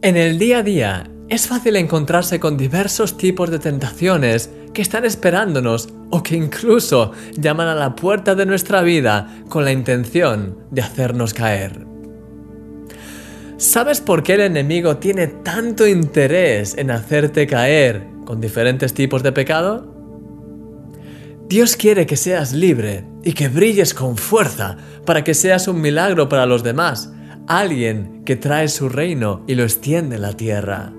En el día a día es fácil encontrarse con diversos tipos de tentaciones que están esperándonos o que incluso llaman a la puerta de nuestra vida con la intención de hacernos caer. ¿Sabes por qué el enemigo tiene tanto interés en hacerte caer con diferentes tipos de pecado? Dios quiere que seas libre y que brilles con fuerza para que seas un milagro para los demás alguien que trae su reino y lo extiende en la tierra.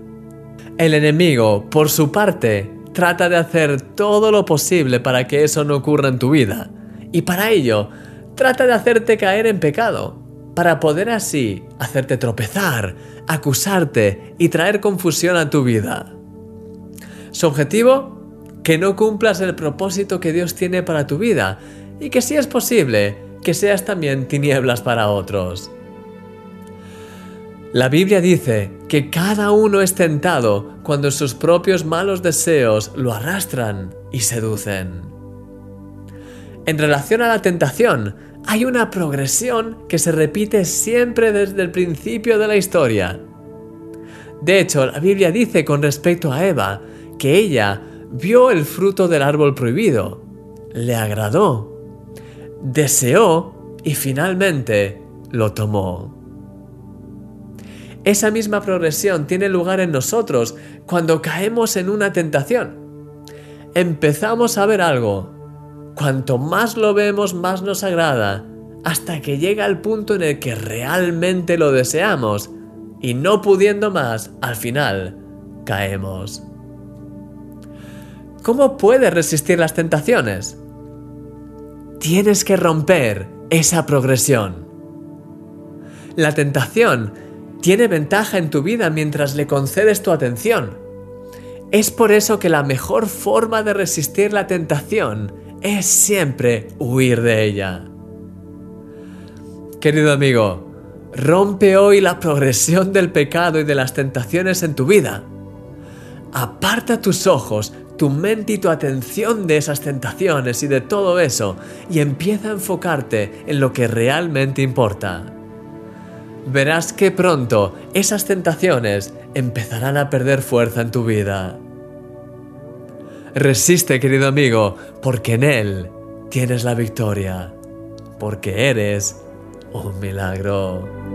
El enemigo, por su parte, trata de hacer todo lo posible para que eso no ocurra en tu vida. Y para ello, trata de hacerte caer en pecado, para poder así hacerte tropezar, acusarte y traer confusión a tu vida. Su objetivo, que no cumplas el propósito que Dios tiene para tu vida y que si es posible, que seas también tinieblas para otros. La Biblia dice que cada uno es tentado cuando sus propios malos deseos lo arrastran y seducen. En relación a la tentación, hay una progresión que se repite siempre desde el principio de la historia. De hecho, la Biblia dice con respecto a Eva que ella vio el fruto del árbol prohibido, le agradó, deseó y finalmente lo tomó. Esa misma progresión tiene lugar en nosotros cuando caemos en una tentación. Empezamos a ver algo. Cuanto más lo vemos, más nos agrada, hasta que llega el punto en el que realmente lo deseamos y no pudiendo más, al final, caemos. ¿Cómo puedes resistir las tentaciones? Tienes que romper esa progresión. La tentación tiene ventaja en tu vida mientras le concedes tu atención. Es por eso que la mejor forma de resistir la tentación es siempre huir de ella. Querido amigo, rompe hoy la progresión del pecado y de las tentaciones en tu vida. Aparta tus ojos, tu mente y tu atención de esas tentaciones y de todo eso y empieza a enfocarte en lo que realmente importa verás que pronto esas tentaciones empezarán a perder fuerza en tu vida. Resiste, querido amigo, porque en Él tienes la victoria, porque eres un milagro.